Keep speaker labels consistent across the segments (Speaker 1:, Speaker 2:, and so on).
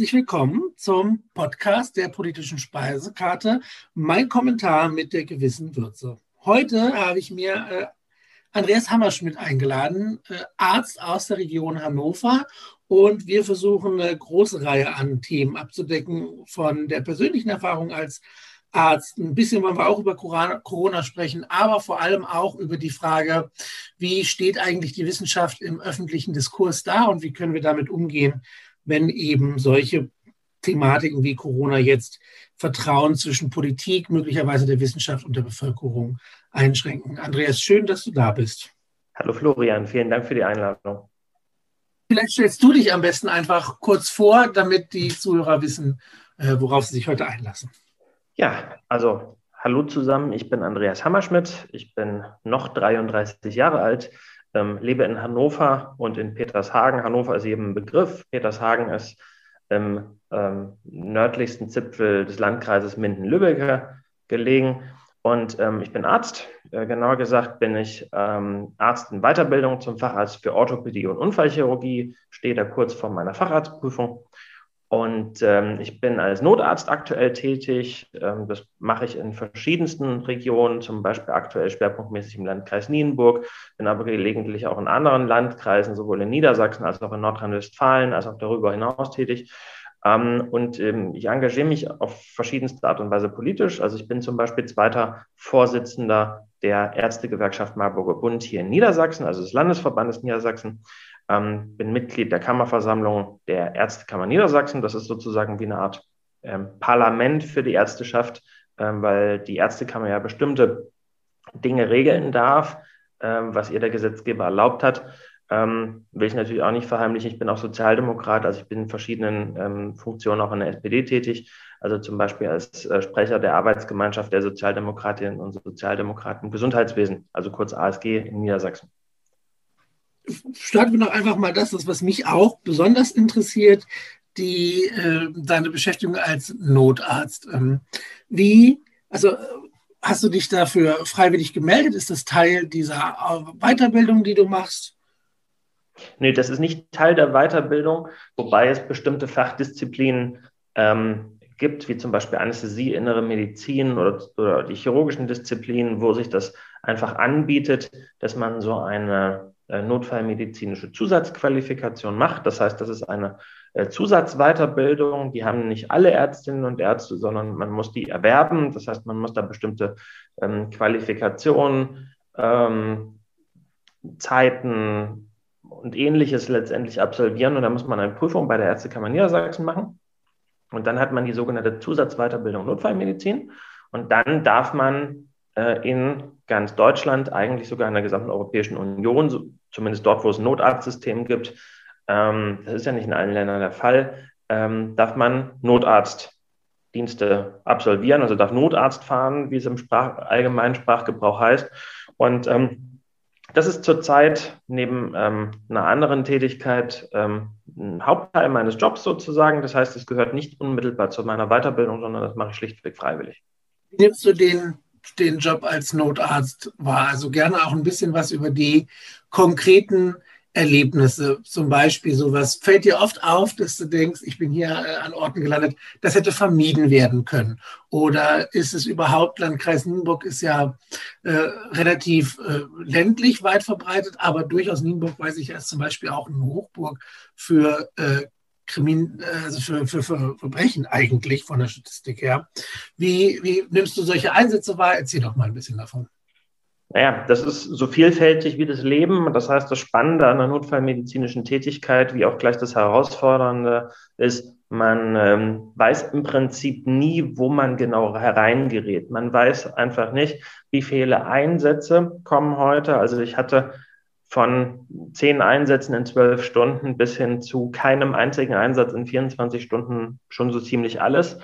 Speaker 1: Herzlich willkommen zum Podcast der politischen Speisekarte. Mein Kommentar mit der gewissen Würze. Heute habe ich mir äh, Andreas Hammerschmidt eingeladen, äh, Arzt aus der Region Hannover. Und wir versuchen eine große Reihe an Themen abzudecken, von der persönlichen Erfahrung als Arzt. Ein bisschen wollen wir auch über Corona sprechen, aber vor allem auch über die Frage, wie steht eigentlich die Wissenschaft im öffentlichen Diskurs da und wie können wir damit umgehen, wenn eben solche Thematiken wie Corona jetzt Vertrauen zwischen Politik, möglicherweise der Wissenschaft und der Bevölkerung einschränken. Andreas, schön, dass du da bist.
Speaker 2: Hallo Florian, vielen Dank für die Einladung.
Speaker 1: Vielleicht stellst du dich am besten einfach kurz vor, damit die Zuhörer wissen, äh, worauf sie sich heute einlassen.
Speaker 2: Ja, also hallo zusammen, ich bin Andreas Hammerschmidt, ich bin noch 33 Jahre alt, ähm, lebe in Hannover und in Petershagen. Hannover ist eben ein Begriff. Petershagen ist im ähm, nördlichsten Zipfel des Landkreises Minden-Lübbecke gelegen. Und ähm, ich bin Arzt. Äh, genauer gesagt bin ich ähm, Arzt in Weiterbildung zum Facharzt für Orthopädie und Unfallchirurgie, stehe da kurz vor meiner Facharztprüfung und ähm, ich bin als Notarzt aktuell tätig. Ähm, das mache ich in verschiedensten Regionen, zum Beispiel aktuell schwerpunktmäßig im Landkreis Nienburg, bin aber gelegentlich auch in anderen Landkreisen, sowohl in Niedersachsen als auch in Nordrhein-Westfalen, als auch darüber hinaus tätig. Ähm, und ähm, ich engagiere mich auf verschiedenste Art und Weise politisch. Also ich bin zum Beispiel zweiter Vorsitzender der Ärztegewerkschaft Marburger Bund hier in Niedersachsen, also des Landesverbandes Niedersachsen ähm, bin Mitglied der Kammerversammlung der Ärztekammer Niedersachsen. Das ist sozusagen wie eine Art ähm, Parlament für die Ärzteschaft, ähm, weil die Ärztekammer ja bestimmte Dinge regeln darf, ähm, was ihr der Gesetzgeber erlaubt hat. Ähm, will ich natürlich auch nicht verheimlichen. Ich bin auch Sozialdemokrat, also ich bin in verschiedenen ähm, Funktionen auch in der SPD tätig. Also zum Beispiel als äh, Sprecher der Arbeitsgemeinschaft der Sozialdemokratinnen und Sozialdemokraten im Gesundheitswesen, also kurz ASG in Niedersachsen
Speaker 1: starten wir noch einfach mal das, was mich auch besonders interessiert, die äh, deine Beschäftigung als Notarzt. Ähm, wie, also hast du dich dafür freiwillig gemeldet? Ist das Teil dieser Weiterbildung, die du machst?
Speaker 2: Nee, das ist nicht Teil der Weiterbildung, wobei es bestimmte Fachdisziplinen ähm, gibt, wie zum Beispiel Anästhesie, innere Medizin oder, oder die chirurgischen Disziplinen, wo sich das einfach anbietet, dass man so eine äh, notfallmedizinische Zusatzqualifikation macht. Das heißt, das ist eine äh, Zusatzweiterbildung. Die haben nicht alle Ärztinnen und Ärzte, sondern man muss die erwerben. Das heißt, man muss da bestimmte ähm, Qualifikationen, ähm, Zeiten und ähnliches letztendlich absolvieren. Und da muss man eine Prüfung bei der Ärztekammer Niedersachsen machen. Und dann hat man die sogenannte Zusatzweiterbildung Notfallmedizin. Und dann darf man äh, in ganz Deutschland, eigentlich sogar in der gesamten Europäischen Union, zumindest dort, wo es ein Notarztsystem gibt, ähm, das ist ja nicht in allen Ländern der Fall, ähm, darf man Notarztdienste absolvieren, also darf Notarzt fahren, wie es im Sprach, allgemeinen Sprachgebrauch heißt. Und ähm, das ist zurzeit neben ähm, einer anderen Tätigkeit ähm, ein Hauptteil meines Jobs sozusagen. Das heißt, es gehört nicht unmittelbar zu meiner Weiterbildung, sondern das mache ich schlichtweg freiwillig.
Speaker 1: Nimmst du den den Job als Notarzt war. Also gerne auch ein bisschen was über die konkreten Erlebnisse. Zum Beispiel sowas fällt dir oft auf, dass du denkst, ich bin hier äh, an Orten gelandet, das hätte vermieden werden können. Oder ist es überhaupt, Landkreis Nienburg ist ja äh, relativ äh, ländlich weit verbreitet, aber durchaus Nienburg weiß ich als zum Beispiel auch eine Hochburg für äh, Krimin, also für, für, für Verbrechen eigentlich von der Statistik her. Wie, wie nimmst du solche Einsätze wahr? Erzähl doch mal ein bisschen davon.
Speaker 2: Naja, das ist so vielfältig wie das Leben. Das heißt, das Spannende an der notfallmedizinischen Tätigkeit, wie auch gleich das Herausfordernde, ist, man ähm, weiß im Prinzip nie, wo man genau hereingerät. Man weiß einfach nicht, wie viele Einsätze kommen heute. Also ich hatte von zehn Einsätzen in zwölf Stunden bis hin zu keinem einzigen Einsatz in 24 Stunden schon so ziemlich alles.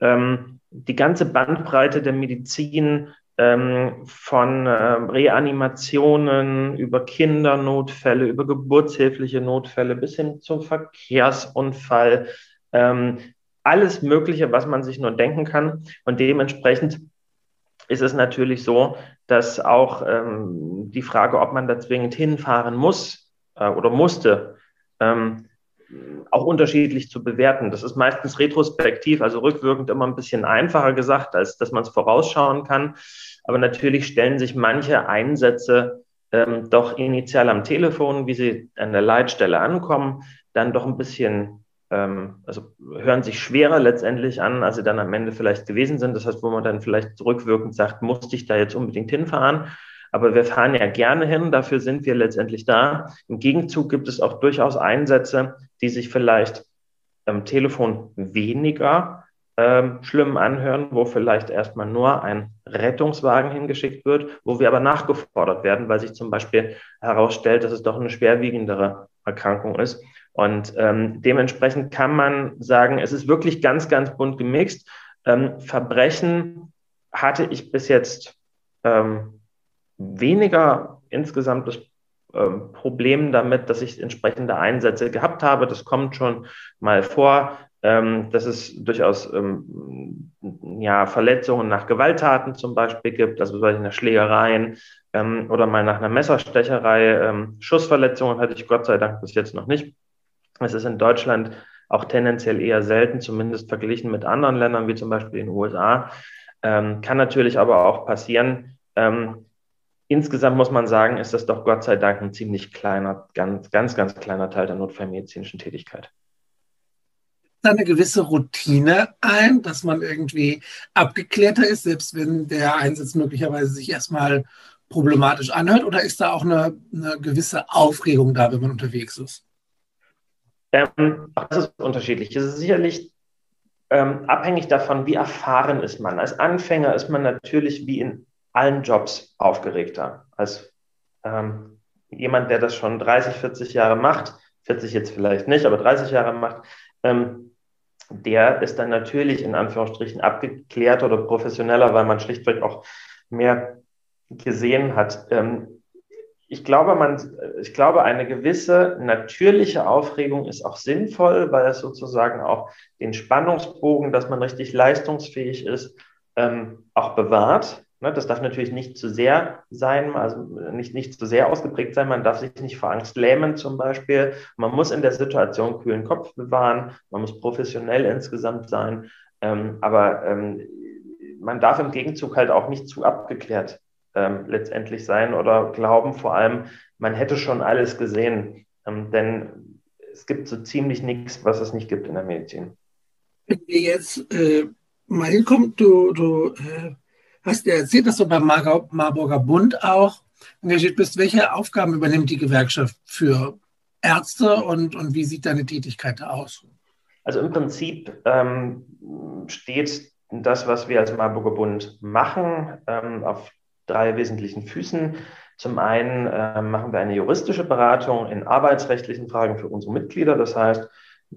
Speaker 2: Ähm, die ganze Bandbreite der Medizin ähm, von äh, Reanimationen über Kindernotfälle, über geburtshilfliche Notfälle bis hin zum Verkehrsunfall, ähm, alles Mögliche, was man sich nur denken kann. Und dementsprechend ist es natürlich so, dass auch ähm, die Frage, ob man da zwingend hinfahren muss äh, oder musste, ähm, auch unterschiedlich zu bewerten. Das ist meistens retrospektiv, also rückwirkend immer ein bisschen einfacher gesagt, als dass man es vorausschauen kann. Aber natürlich stellen sich manche Einsätze ähm, doch initial am Telefon, wie sie an der Leitstelle ankommen, dann doch ein bisschen, ähm, also hören sich schwerer letztendlich an, als sie dann am Ende vielleicht gewesen sind. Das heißt, wo man dann vielleicht rückwirkend sagt, musste ich da jetzt unbedingt hinfahren? Aber wir fahren ja gerne hin, dafür sind wir letztendlich da. Im Gegenzug gibt es auch durchaus Einsätze, die sich vielleicht am Telefon weniger ähm, schlimm anhören, wo vielleicht erstmal nur ein Rettungswagen hingeschickt wird, wo wir aber nachgefordert werden, weil sich zum Beispiel herausstellt, dass es doch eine schwerwiegendere Erkrankung ist. Und ähm, dementsprechend kann man sagen, es ist wirklich ganz, ganz bunt gemixt. Ähm, Verbrechen hatte ich bis jetzt ähm, weniger insgesamt das ähm, Problem damit, dass ich entsprechende Einsätze gehabt habe. Das kommt schon mal vor, ähm, dass es durchaus ähm, ja, Verletzungen nach Gewalttaten zum Beispiel gibt, also bei einer Schlägereien ähm, oder mal nach einer Messerstecherei. Ähm, Schussverletzungen hatte ich Gott sei Dank bis jetzt noch nicht. Es ist in Deutschland auch tendenziell eher selten, zumindest verglichen mit anderen Ländern, wie zum Beispiel in den USA. Kann natürlich aber auch passieren, insgesamt muss man sagen, ist das doch Gott sei Dank ein ziemlich kleiner, ganz, ganz, ganz kleiner Teil der notfallmedizinischen Tätigkeit.
Speaker 1: Eine gewisse Routine ein, dass man irgendwie abgeklärter ist, selbst wenn der Einsatz möglicherweise sich erstmal problematisch anhört? Oder ist da auch eine, eine gewisse Aufregung da, wenn man unterwegs ist?
Speaker 2: Ähm, das ist unterschiedlich. Es ist sicherlich ähm, abhängig davon, wie erfahren ist man. Als Anfänger ist man natürlich wie in allen Jobs aufgeregter als ähm, jemand, der das schon 30, 40 Jahre macht, 40 jetzt vielleicht nicht, aber 30 Jahre macht, ähm, der ist dann natürlich in Anführungsstrichen abgeklärt oder professioneller, weil man schlichtweg auch mehr gesehen hat. Ähm, ich glaube, man, ich glaube, eine gewisse natürliche Aufregung ist auch sinnvoll, weil es sozusagen auch den Spannungsbogen, dass man richtig leistungsfähig ist, ähm, auch bewahrt. Ne, das darf natürlich nicht zu sehr sein, also nicht, nicht zu sehr ausgeprägt sein. Man darf sich nicht vor Angst lähmen zum Beispiel. Man muss in der Situation kühlen Kopf bewahren. Man muss professionell insgesamt sein. Ähm, aber ähm, man darf im Gegenzug halt auch nicht zu abgeklärt ähm, letztendlich sein oder glauben vor allem, man hätte schon alles gesehen. Denn es gibt so ziemlich nichts, was es nicht gibt in der Medizin.
Speaker 1: Wenn wir jetzt äh, mal hinkommen, du, du äh hast ja erzählt, dass du beim Marburger Bund auch engagiert bist. Welche Aufgaben übernimmt die Gewerkschaft für Ärzte und, und wie sieht deine Tätigkeit aus?
Speaker 2: Also im Prinzip ähm, steht das, was wir als Marburger Bund machen, ähm, auf drei wesentlichen Füßen. Zum einen äh, machen wir eine juristische Beratung in arbeitsrechtlichen Fragen für unsere Mitglieder. Das heißt,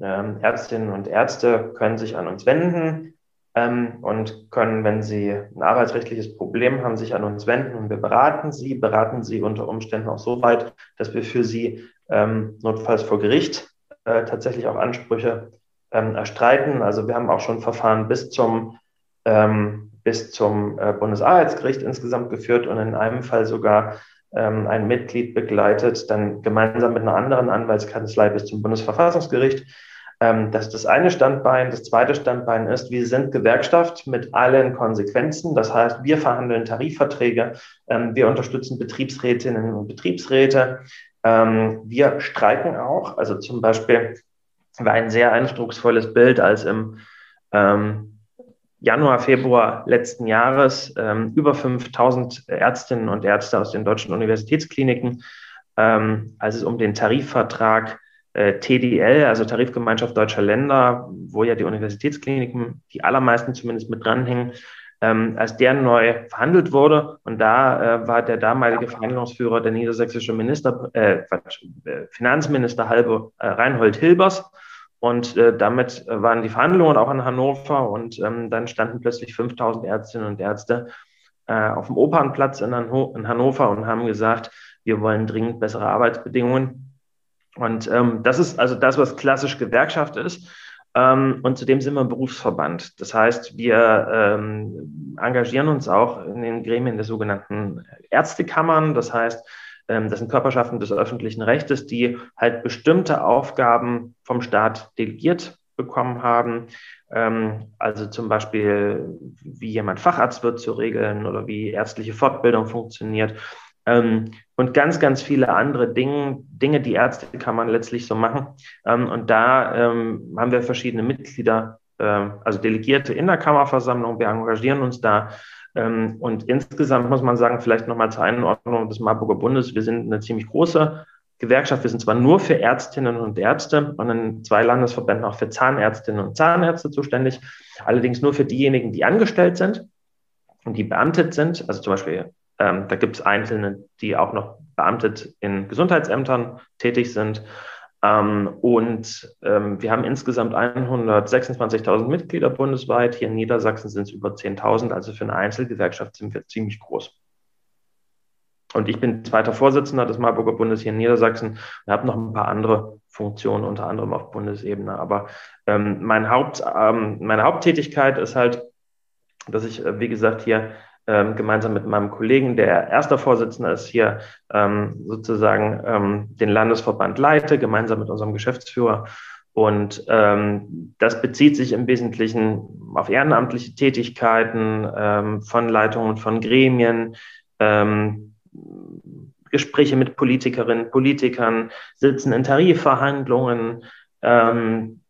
Speaker 2: ähm, Ärztinnen und Ärzte können sich an uns wenden ähm, und können, wenn Sie ein arbeitsrechtliches Problem haben, sich an uns wenden und wir beraten Sie, beraten Sie unter Umständen auch so weit, dass wir für Sie ähm, notfalls vor Gericht äh, tatsächlich auch Ansprüche ähm, erstreiten. Also wir haben auch schon Verfahren bis zum ähm, bis zum äh, Bundesarbeitsgericht insgesamt geführt und in einem Fall sogar ähm, ein Mitglied begleitet, dann gemeinsam mit einer anderen Anwaltskanzlei bis zum Bundesverfassungsgericht. Ähm, das ist das eine Standbein. Das zweite Standbein ist, wir sind Gewerkschaft mit allen Konsequenzen. Das heißt, wir verhandeln Tarifverträge, ähm, wir unterstützen Betriebsrätinnen und Betriebsräte. Ähm, wir streiken auch. Also zum Beispiel war ein sehr eindrucksvolles Bild, als im Januar, Februar letzten Jahres über 5000 Ärztinnen und Ärzte aus den deutschen Universitätskliniken, als es um den Tarifvertrag TDL, also Tarifgemeinschaft Deutscher Länder, wo ja die Universitätskliniken, die allermeisten zumindest mit dranhängen, ähm, als der neu verhandelt wurde. Und da äh, war der damalige Verhandlungsführer, der niedersächsische Minister, äh, äh Finanzminister Halbe äh, Reinhold Hilbers. Und äh, damit waren die Verhandlungen auch in Hannover und ähm, dann standen plötzlich 5000 Ärztinnen und Ärzte äh, auf dem Opernplatz in, Hanno in Hannover und haben gesagt, wir wollen dringend bessere Arbeitsbedingungen. Und ähm, das ist also das, was klassisch Gewerkschaft ist. Ähm, und zudem sind wir ein Berufsverband. Das heißt, wir ähm, engagieren uns auch in den Gremien der sogenannten Ärztekammern. Das heißt, ähm, das sind Körperschaften des öffentlichen Rechtes, die halt bestimmte Aufgaben vom Staat delegiert bekommen haben. Ähm, also zum Beispiel, wie jemand Facharzt wird zu regeln oder wie ärztliche Fortbildung funktioniert. Ähm, und ganz, ganz viele andere Dinge, Dinge, die Ärzte kann man letztlich so machen. Ähm, und da ähm, haben wir verschiedene Mitglieder, äh, also Delegierte in der Kammerversammlung. Wir engagieren uns da. Ähm, und insgesamt muss man sagen, vielleicht nochmal zur Einordnung des Marburger Bundes, wir sind eine ziemlich große Gewerkschaft. Wir sind zwar nur für Ärztinnen und Ärzte und in zwei Landesverbänden auch für Zahnärztinnen und Zahnärzte zuständig, allerdings nur für diejenigen, die angestellt sind und die beamtet sind, also zum Beispiel ähm, da gibt es Einzelne, die auch noch beamtet in Gesundheitsämtern tätig sind. Ähm, und ähm, wir haben insgesamt 126.000 Mitglieder bundesweit. Hier in Niedersachsen sind es über 10.000. Also für eine Einzelgewerkschaft sind wir ziemlich groß. Und ich bin zweiter Vorsitzender des Marburger Bundes hier in Niedersachsen und habe noch ein paar andere Funktionen, unter anderem auf Bundesebene. Aber ähm, mein Haupt, ähm, meine Haupttätigkeit ist halt, dass ich, äh, wie gesagt, hier ähm, gemeinsam mit meinem Kollegen, der erster Vorsitzender ist, hier ähm, sozusagen ähm, den Landesverband leite, gemeinsam mit unserem Geschäftsführer. Und ähm, das bezieht sich im Wesentlichen auf ehrenamtliche Tätigkeiten ähm, von Leitungen von Gremien, ähm, Gespräche mit Politikerinnen, Politikern, sitzen in Tarifverhandlungen, ähm,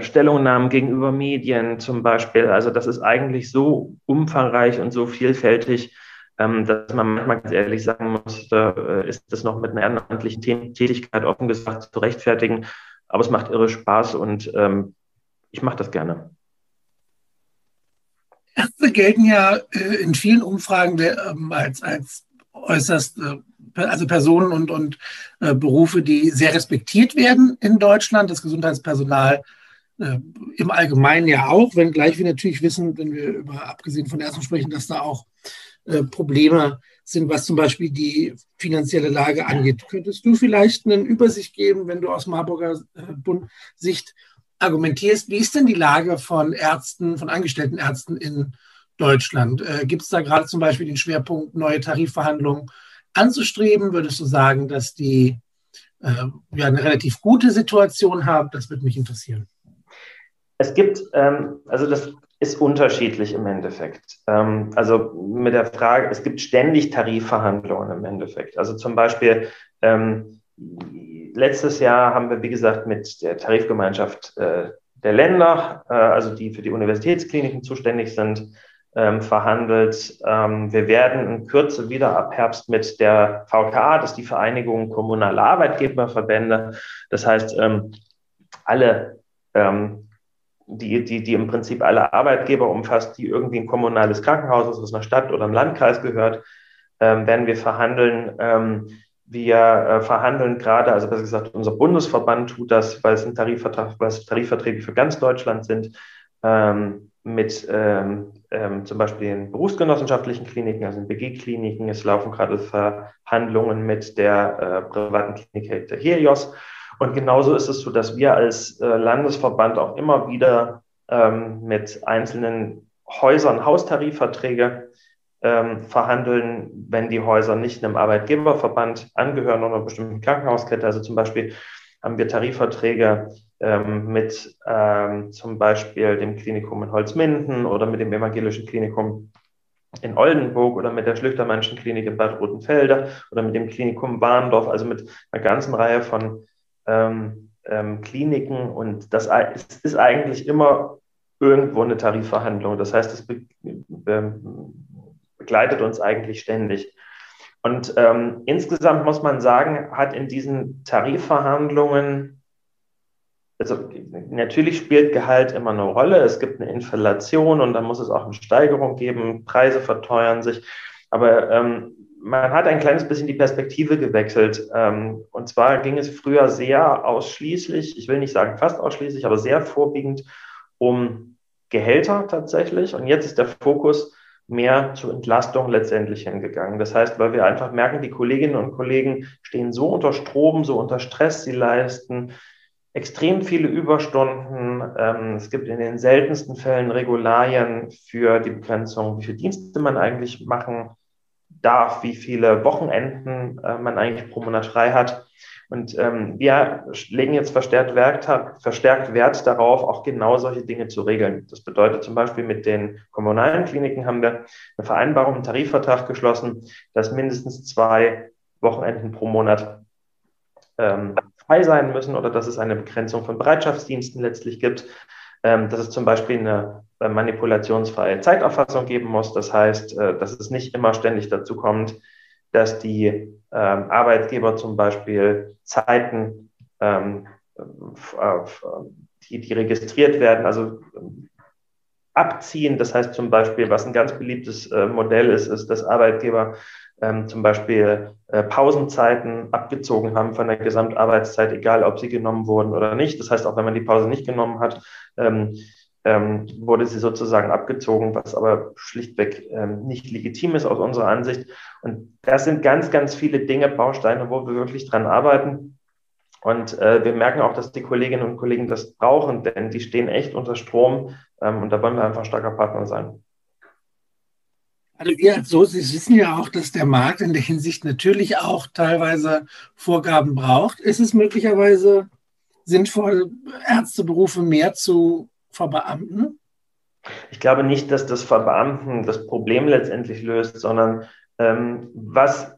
Speaker 2: Stellungnahmen gegenüber Medien zum Beispiel. Also das ist eigentlich so umfangreich und so vielfältig, ähm, dass man manchmal ganz ehrlich sagen muss, äh, ist das noch mit einer ehrenamtlichen Tätigkeit offen gesagt zu rechtfertigen. Aber es macht irre Spaß und ähm, ich mache das gerne.
Speaker 1: Ärzte gelten ja äh, in vielen Umfragen ähm, als, als äußerst äh, also Personen und, und äh, Berufe, die sehr respektiert werden in Deutschland. Das Gesundheitspersonal äh, im Allgemeinen ja auch, wenngleich wir natürlich wissen, wenn wir über abgesehen von Ärzten sprechen, dass da auch äh, Probleme sind, was zum Beispiel die finanzielle Lage angeht. Könntest du vielleicht eine Übersicht geben, wenn du aus Marburger äh, Bund Sicht argumentierst, wie ist denn die Lage von Ärzten, von angestellten Ärzten in Deutschland? Äh, Gibt es da gerade zum Beispiel den Schwerpunkt neue Tarifverhandlungen anzustreben? Würdest du sagen, dass die äh, ja, eine relativ gute Situation haben? Das würde mich interessieren.
Speaker 2: Es gibt, ähm, also das ist unterschiedlich im Endeffekt. Ähm, also mit der Frage, es gibt ständig Tarifverhandlungen im Endeffekt. Also zum Beispiel ähm, letztes Jahr haben wir, wie gesagt, mit der Tarifgemeinschaft äh, der Länder, äh, also die für die Universitätskliniken zuständig sind, ähm, verhandelt. Ähm, wir werden in Kürze wieder ab Herbst mit der VKA, das ist die Vereinigung kommunaler Arbeitgeberverbände. Das heißt, ähm, alle, ähm, die, die, die im Prinzip alle Arbeitgeber umfasst, die irgendwie ein kommunales Krankenhaus das einer Stadt oder einem Landkreis gehört, ähm, werden wir verhandeln. Ähm, wir äh, verhandeln gerade, also besser gesagt, unser Bundesverband tut das, weil es ein Tarifvertrag, weil es Tarifverträge für ganz Deutschland sind, ähm, mit ähm, ähm, zum Beispiel den berufsgenossenschaftlichen Kliniken, also den BG-Kliniken. Es laufen gerade Verhandlungen mit der äh, privaten Klinik der Helios. Und genauso ist es so, dass wir als äh, Landesverband auch immer wieder ähm, mit einzelnen Häusern Haustarifverträge ähm, verhandeln, wenn die Häuser nicht einem Arbeitgeberverband angehören oder einer bestimmten Krankenhauskette. Also zum Beispiel haben wir Tarifverträge ähm, mit ähm, zum Beispiel dem Klinikum in Holzminden oder mit dem evangelischen Klinikum in Oldenburg oder mit der Schlüchtermannschen Klinik in Bad Rotenfelde oder mit dem Klinikum Warndorf, also mit einer ganzen Reihe von ähm, ähm, Kliniken. Und das ist, ist, eigentlich immer irgendwo eine Tarifverhandlung. Das heißt, es be be begleitet uns eigentlich ständig. Und ähm, insgesamt muss man sagen, hat in diesen Tarifverhandlungen, also natürlich spielt Gehalt immer eine Rolle. Es gibt eine Inflation und dann muss es auch eine Steigerung geben. Preise verteuern sich. Aber ähm, man hat ein kleines bisschen die Perspektive gewechselt. Ähm, und zwar ging es früher sehr ausschließlich, ich will nicht sagen fast ausschließlich, aber sehr vorwiegend um Gehälter tatsächlich. Und jetzt ist der Fokus mehr zur Entlastung letztendlich hingegangen. Das heißt, weil wir einfach merken, die Kolleginnen und Kollegen stehen so unter Strom, so unter Stress, sie leisten extrem viele Überstunden. Ähm, es gibt in den seltensten Fällen Regularien für die Begrenzung, wie viele Dienste man eigentlich machen darf, wie viele Wochenenden äh, man eigentlich pro Monat frei hat. Und ähm, wir legen jetzt verstärkt Wert, verstärkt Wert darauf, auch genau solche Dinge zu regeln. Das bedeutet zum Beispiel mit den kommunalen Kliniken haben wir eine Vereinbarung, einen Tarifvertrag geschlossen, dass mindestens zwei Wochenenden pro Monat ähm, frei sein müssen oder dass es eine Begrenzung von Bereitschaftsdiensten letztlich gibt, ähm, dass es zum Beispiel eine äh, manipulationsfreie Zeiterfassung geben muss. Das heißt, äh, dass es nicht immer ständig dazu kommt, dass die ähm, Arbeitgeber zum Beispiel Zeiten, ähm, äh, die, die registriert werden, also abziehen. Das heißt zum Beispiel, was ein ganz beliebtes Modell ist, ist, dass Arbeitgeber ähm, zum Beispiel äh, Pausenzeiten abgezogen haben von der Gesamtarbeitszeit, egal ob sie genommen wurden oder nicht. Das heißt, auch wenn man die Pause nicht genommen hat, ähm, ähm, wurde sie sozusagen abgezogen, was aber schlichtweg ähm, nicht legitim ist aus unserer Ansicht. Und das sind ganz, ganz viele Dinge, Bausteine, wo wir wirklich dran arbeiten. Und äh, wir merken auch, dass die Kolleginnen und Kollegen das brauchen, denn die stehen echt unter Strom. Ähm, und da wollen wir einfach ein starker Partner sein.
Speaker 1: Also wir als so, Sie wissen ja auch, dass der Markt in der Hinsicht natürlich auch teilweise Vorgaben braucht. Ist es möglicherweise sinnvoll, Ärzteberufe mehr zu verbeamten?
Speaker 2: Ich glaube nicht, dass das Verbeamten das Problem letztendlich löst, sondern ähm, was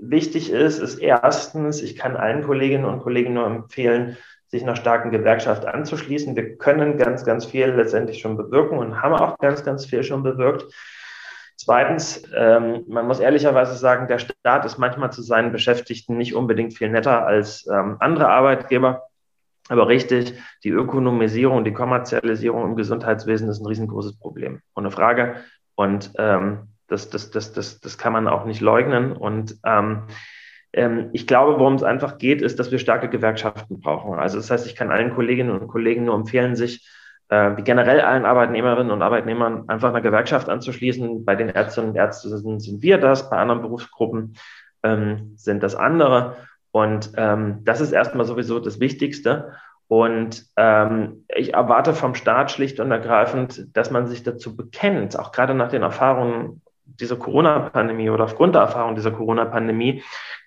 Speaker 2: wichtig ist, ist erstens, ich kann allen Kolleginnen und Kollegen nur empfehlen, sich einer starken Gewerkschaft anzuschließen. Wir können ganz, ganz viel letztendlich schon bewirken und haben auch ganz, ganz viel schon bewirkt. Zweitens, ähm, man muss ehrlicherweise sagen, der Staat ist manchmal zu seinen Beschäftigten nicht unbedingt viel netter als ähm, andere Arbeitgeber. Aber richtig, die Ökonomisierung, die Kommerzialisierung im Gesundheitswesen ist ein riesengroßes Problem. Ohne Frage. Und ähm, das, das, das, das, das kann man auch nicht leugnen. Und ähm, ähm, ich glaube, worum es einfach geht, ist, dass wir starke Gewerkschaften brauchen. Also das heißt, ich kann allen Kolleginnen und Kollegen nur empfehlen, sich äh, wie generell allen Arbeitnehmerinnen und Arbeitnehmern einfach einer Gewerkschaft anzuschließen. Bei den Ärztinnen und Ärzten sind wir das, bei anderen Berufsgruppen ähm, sind das andere. Und ähm, das ist erstmal sowieso das Wichtigste. Und ähm, ich erwarte vom Staat schlicht und ergreifend, dass man sich dazu bekennt, auch gerade nach den Erfahrungen dieser Corona-Pandemie oder aufgrund der Erfahrung dieser Corona-Pandemie,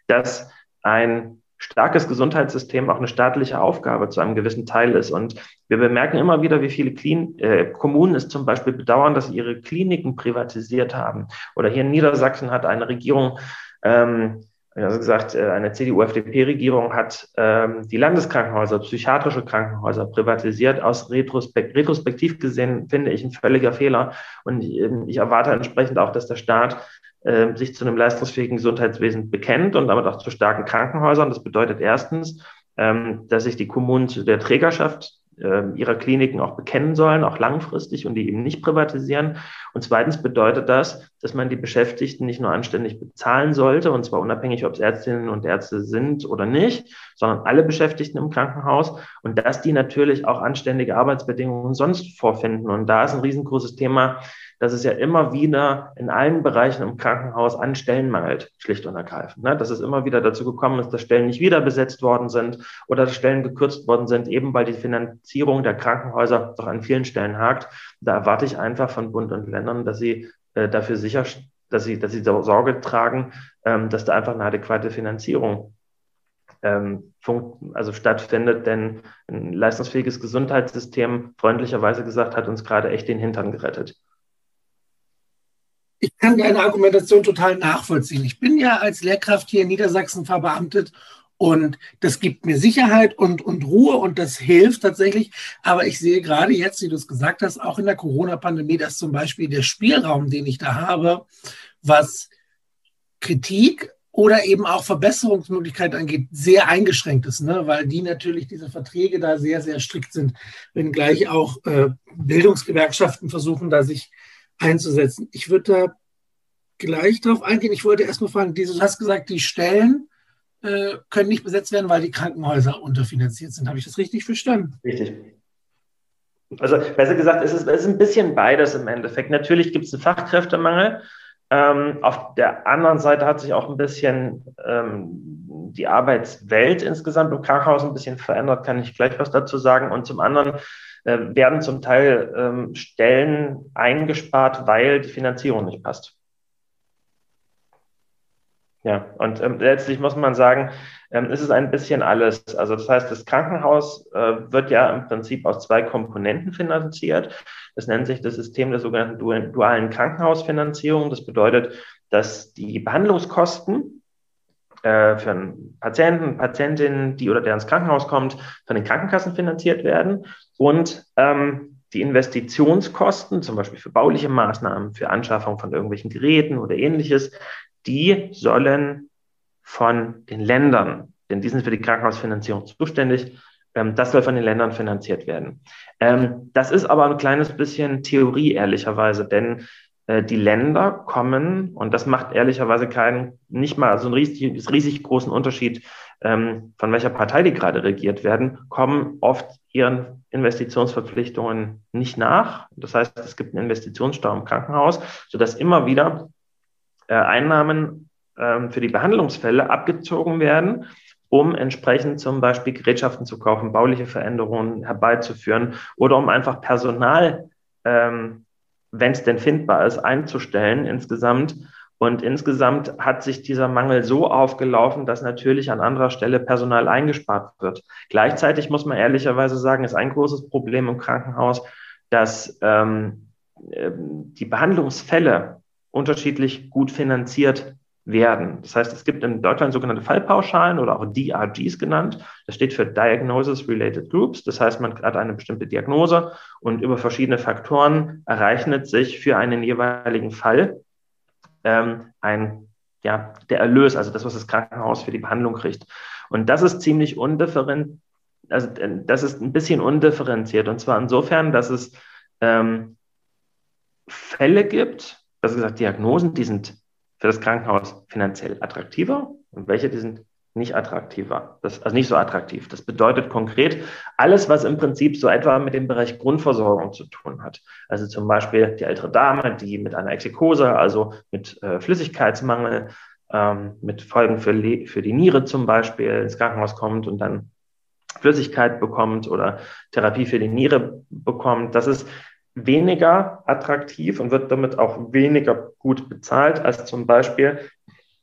Speaker 2: dass ein starkes Gesundheitssystem auch eine staatliche Aufgabe zu einem gewissen Teil ist. Und wir bemerken immer wieder, wie viele Klin äh, Kommunen es zum Beispiel bedauern, dass sie ihre Kliniken privatisiert haben. Oder hier in Niedersachsen hat eine Regierung, ähm, also gesagt, äh, eine CDU-FDP-Regierung hat ähm, die Landeskrankenhäuser, psychiatrische Krankenhäuser privatisiert. Aus Retrospekt retrospektiv gesehen finde ich ein völliger Fehler. Und ich, ähm, ich erwarte entsprechend auch, dass der Staat äh, sich zu einem leistungsfähigen Gesundheitswesen bekennt und damit auch zu starken Krankenhäusern. Das bedeutet erstens, ähm, dass sich die Kommunen zu der Trägerschaft äh, ihrer Kliniken auch bekennen sollen, auch langfristig und die eben nicht privatisieren. Und zweitens bedeutet das, dass man die Beschäftigten nicht nur anständig bezahlen sollte, und zwar unabhängig, ob es Ärztinnen und Ärzte sind oder nicht, sondern alle Beschäftigten im Krankenhaus und dass die natürlich auch anständige Arbeitsbedingungen sonst vorfinden. Und da ist ein riesengroßes Thema, dass es ja immer wieder in allen Bereichen im Krankenhaus an Stellen mangelt, schlicht und ergreifend. Ne? Dass es immer wieder dazu gekommen ist, dass Stellen nicht wieder besetzt worden sind oder dass Stellen gekürzt worden sind, eben weil die Finanzierung der Krankenhäuser doch an vielen Stellen hakt. Da erwarte ich einfach von Bund und Ländern, dass sie äh, dafür sicher, dass sie, dass sie Sorge tragen, ähm, dass da einfach eine adäquate Finanzierung ähm, also stattfindet, denn ein leistungsfähiges Gesundheitssystem, freundlicherweise gesagt, hat uns gerade echt den Hintern gerettet
Speaker 1: ich kann deine Argumentation total nachvollziehen. Ich bin ja als Lehrkraft hier in Niedersachsen verbeamtet und das gibt mir Sicherheit und, und Ruhe und das hilft tatsächlich. Aber ich sehe gerade jetzt, wie du es gesagt hast, auch in der Corona-Pandemie, dass zum Beispiel der Spielraum, den ich da habe, was Kritik oder eben auch Verbesserungsmöglichkeiten angeht, sehr eingeschränkt ist, ne? weil die natürlich diese Verträge da sehr, sehr strikt sind, wenngleich auch äh, Bildungsgewerkschaften versuchen, da sich einzusetzen. Ich würde da gleich darauf eingehen. Ich wollte erst mal fragen, du hast gesagt, die Stellen äh, können nicht besetzt werden, weil die Krankenhäuser unterfinanziert sind. Habe ich das richtig verstanden?
Speaker 2: Richtig. Also besser gesagt, es ist, es ist ein bisschen beides im Endeffekt. Natürlich gibt es einen Fachkräftemangel. Ähm, auf der anderen Seite hat sich auch ein bisschen ähm, die Arbeitswelt insgesamt im Krankenhaus ein bisschen verändert, kann ich gleich was dazu sagen. Und zum anderen äh, werden zum Teil ähm, Stellen eingespart, weil die Finanzierung nicht passt. Ja, und ähm, letztlich muss man sagen, ähm, ist es ein bisschen alles. Also das heißt, das Krankenhaus äh, wird ja im Prinzip aus zwei Komponenten finanziert. Das nennt sich das System der sogenannten dualen Krankenhausfinanzierung. Das bedeutet, dass die Behandlungskosten äh, für einen Patienten, Patientin, die oder der ins Krankenhaus kommt, von den Krankenkassen finanziert werden und ähm, die Investitionskosten, zum Beispiel für bauliche Maßnahmen, für Anschaffung von irgendwelchen Geräten oder ähnliches, die sollen von den Ländern, denn die sind für die Krankenhausfinanzierung zuständig, ähm, das soll von den Ländern finanziert werden. Ähm, das ist aber ein kleines bisschen Theorie, ehrlicherweise, denn die Länder kommen, und das macht ehrlicherweise keinen, nicht mal so einen riesig, riesig großen Unterschied, ähm, von welcher Partei die gerade regiert werden, kommen oft ihren Investitionsverpflichtungen nicht nach. Das heißt, es gibt einen Investitionsstau im Krankenhaus, sodass immer wieder äh, Einnahmen ähm, für die Behandlungsfälle abgezogen werden, um entsprechend zum Beispiel Gerätschaften zu kaufen, bauliche Veränderungen herbeizuführen oder um einfach Personal, ähm, wenn es denn findbar ist, einzustellen insgesamt. Und insgesamt hat sich dieser Mangel so aufgelaufen, dass natürlich an anderer Stelle Personal eingespart wird. Gleichzeitig muss man ehrlicherweise sagen, ist ein großes Problem im Krankenhaus, dass ähm, ähm die Behandlungsfälle unterschiedlich gut finanziert werden. Das heißt, es gibt in Deutschland sogenannte Fallpauschalen oder auch DRGs genannt. Das steht für Diagnosis Related Groups. Das heißt, man hat eine bestimmte Diagnose und über verschiedene Faktoren errechnet sich für einen jeweiligen Fall ähm, ein, ja, der Erlös, also das, was das Krankenhaus für die Behandlung kriegt. Und das ist ziemlich undifferent, also das ist ein bisschen undifferenziert. Und zwar insofern, dass es ähm, Fälle gibt, also gesagt, Diagnosen, die sind für das Krankenhaus finanziell attraktiver und welche, die sind nicht attraktiver, das, also nicht so attraktiv. Das bedeutet konkret alles, was im Prinzip so etwa mit dem Bereich Grundversorgung zu tun hat. Also zum Beispiel die ältere Dame, die mit einer Exekose, also mit äh, Flüssigkeitsmangel, ähm, mit Folgen für, für die Niere zum Beispiel ins Krankenhaus kommt und dann Flüssigkeit bekommt oder Therapie für die Niere bekommt. Das ist weniger attraktiv und wird damit auch weniger gut bezahlt, als zum Beispiel,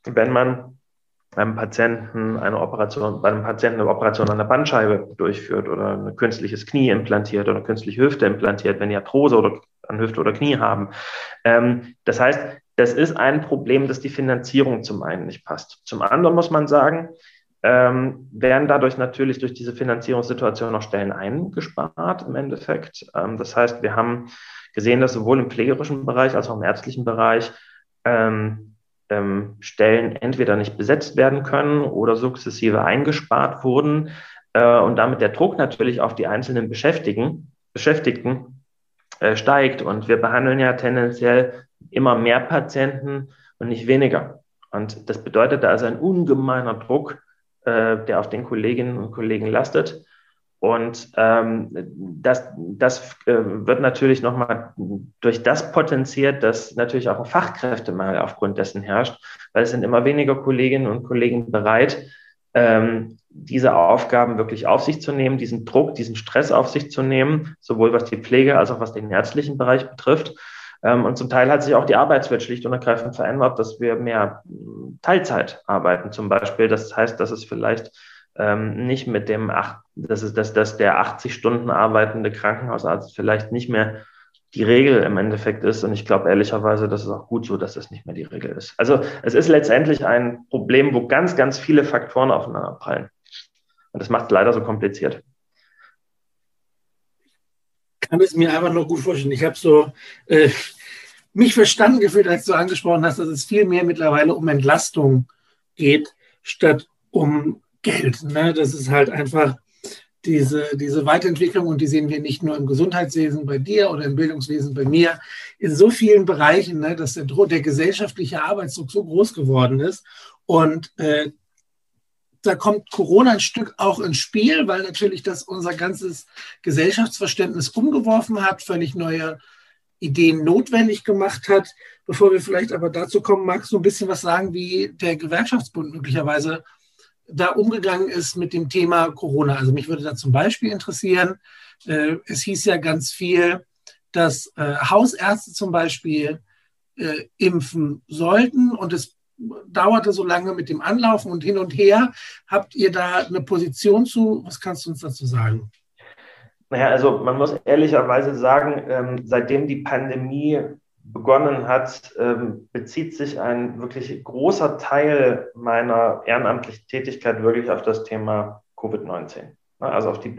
Speaker 2: wenn man einem Patienten eine Operation, bei einem Patienten eine Operation an der Bandscheibe durchführt oder ein künstliches Knie implantiert oder künstliche Hüfte implantiert, wenn die Arthrose oder an Hüfte oder Knie haben. Ähm, das heißt, das ist ein Problem, dass die Finanzierung zum einen nicht passt. Zum anderen muss man sagen, ähm, werden dadurch natürlich durch diese Finanzierungssituation noch Stellen eingespart im Endeffekt. Ähm, das heißt, wir haben gesehen, dass sowohl im pflegerischen Bereich als auch im ärztlichen Bereich ähm, ähm Stellen entweder nicht besetzt werden können oder sukzessive eingespart wurden äh, und damit der Druck natürlich auf die einzelnen Beschäftigten, Beschäftigten äh, steigt. Und wir behandeln ja tendenziell immer mehr Patienten und nicht weniger. Und das bedeutet, da ist ein ungemeiner Druck äh, der auf den Kolleginnen und Kollegen lastet. Und ähm, das, das äh, wird natürlich nochmal durch das potenziert, dass natürlich auch ein Fachkräftemangel aufgrund dessen herrscht, weil es sind immer weniger Kolleginnen und Kollegen bereit, ähm, diese Aufgaben wirklich auf sich zu nehmen, diesen Druck, diesen Stress auf sich zu nehmen, sowohl was die Pflege als auch was den ärztlichen Bereich betrifft. Ähm, und zum Teil hat sich auch die Arbeitswelt schlicht und ergreifend verändert, dass wir mehr Teilzeit arbeiten zum Beispiel. Das heißt, dass es vielleicht ähm, nicht mit dem, acht, dass, es, dass, dass der 80 Stunden arbeitende Krankenhausarzt vielleicht nicht mehr die Regel im Endeffekt ist. Und ich glaube ehrlicherweise, das ist auch gut so, dass das nicht mehr die Regel ist. Also es ist letztendlich ein Problem, wo ganz, ganz viele Faktoren aufeinander prallen. Und das macht es leider so kompliziert
Speaker 1: kann es mir einfach nur gut vorstellen. Ich habe so äh, mich verstanden gefühlt, als du angesprochen hast, dass es viel mehr mittlerweile um Entlastung geht, statt um Geld. Ne? Das ist halt einfach diese, diese Weiterentwicklung und die sehen wir nicht nur im Gesundheitswesen bei dir oder im Bildungswesen bei mir, in so vielen Bereichen, ne, dass der, der gesellschaftliche Arbeitsdruck so groß geworden ist und äh, da kommt Corona ein Stück auch ins Spiel, weil natürlich das unser ganzes Gesellschaftsverständnis umgeworfen hat, völlig neue Ideen notwendig gemacht hat. Bevor wir vielleicht aber dazu kommen, magst du ein bisschen was sagen, wie der Gewerkschaftsbund möglicherweise da umgegangen ist mit dem Thema Corona. Also mich würde da zum Beispiel interessieren, äh, es hieß ja ganz viel, dass äh, Hausärzte zum Beispiel äh, impfen sollten und es dauerte so lange mit dem Anlaufen und hin und her. Habt ihr da eine Position zu? Was kannst du uns dazu sagen?
Speaker 2: Naja, also man muss ehrlicherweise sagen, ähm, seitdem die Pandemie begonnen hat, ähm, bezieht sich ein wirklich großer Teil meiner ehrenamtlichen Tätigkeit wirklich auf das Thema Covid-19. Also auf die,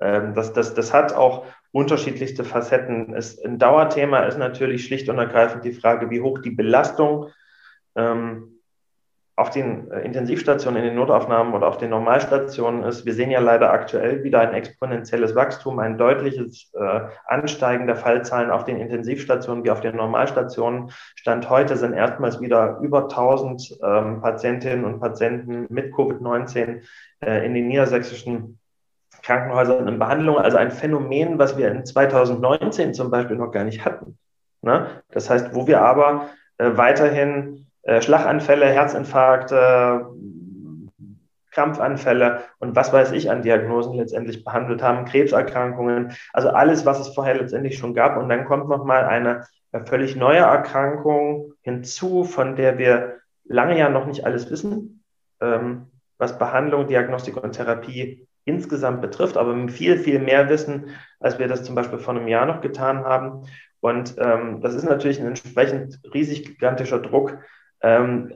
Speaker 2: ähm, das, das, das hat auch unterschiedlichste Facetten. Es, ein Dauerthema ist natürlich schlicht und ergreifend die Frage, wie hoch die Belastung ähm, auf den äh, Intensivstationen, in den Notaufnahmen oder auf den Normalstationen ist. Wir sehen ja leider aktuell wieder ein exponentielles Wachstum, ein deutliches äh, Ansteigen der Fallzahlen auf den Intensivstationen wie auf den Normalstationen. Stand heute sind erstmals wieder über 1000 ähm, Patientinnen und Patienten mit Covid-19 äh, in den niedersächsischen Krankenhäusern in Behandlung. Also ein Phänomen, was wir in 2019 zum Beispiel noch gar nicht hatten. Ne? Das heißt, wo wir aber äh, weiterhin äh, Schlaganfälle, Herzinfarkte, Krampfanfälle und was weiß ich an Diagnosen letztendlich behandelt haben, Krebserkrankungen, also alles, was es vorher letztendlich schon gab. Und dann kommt nochmal eine völlig neue Erkrankung hinzu, von der wir lange ja noch nicht alles wissen, ähm, was Behandlung, Diagnostik und Therapie insgesamt betrifft, aber viel, viel mehr wissen, als wir das zum Beispiel vor einem Jahr noch getan haben. Und ähm, das ist natürlich ein entsprechend riesig gigantischer Druck, ähm,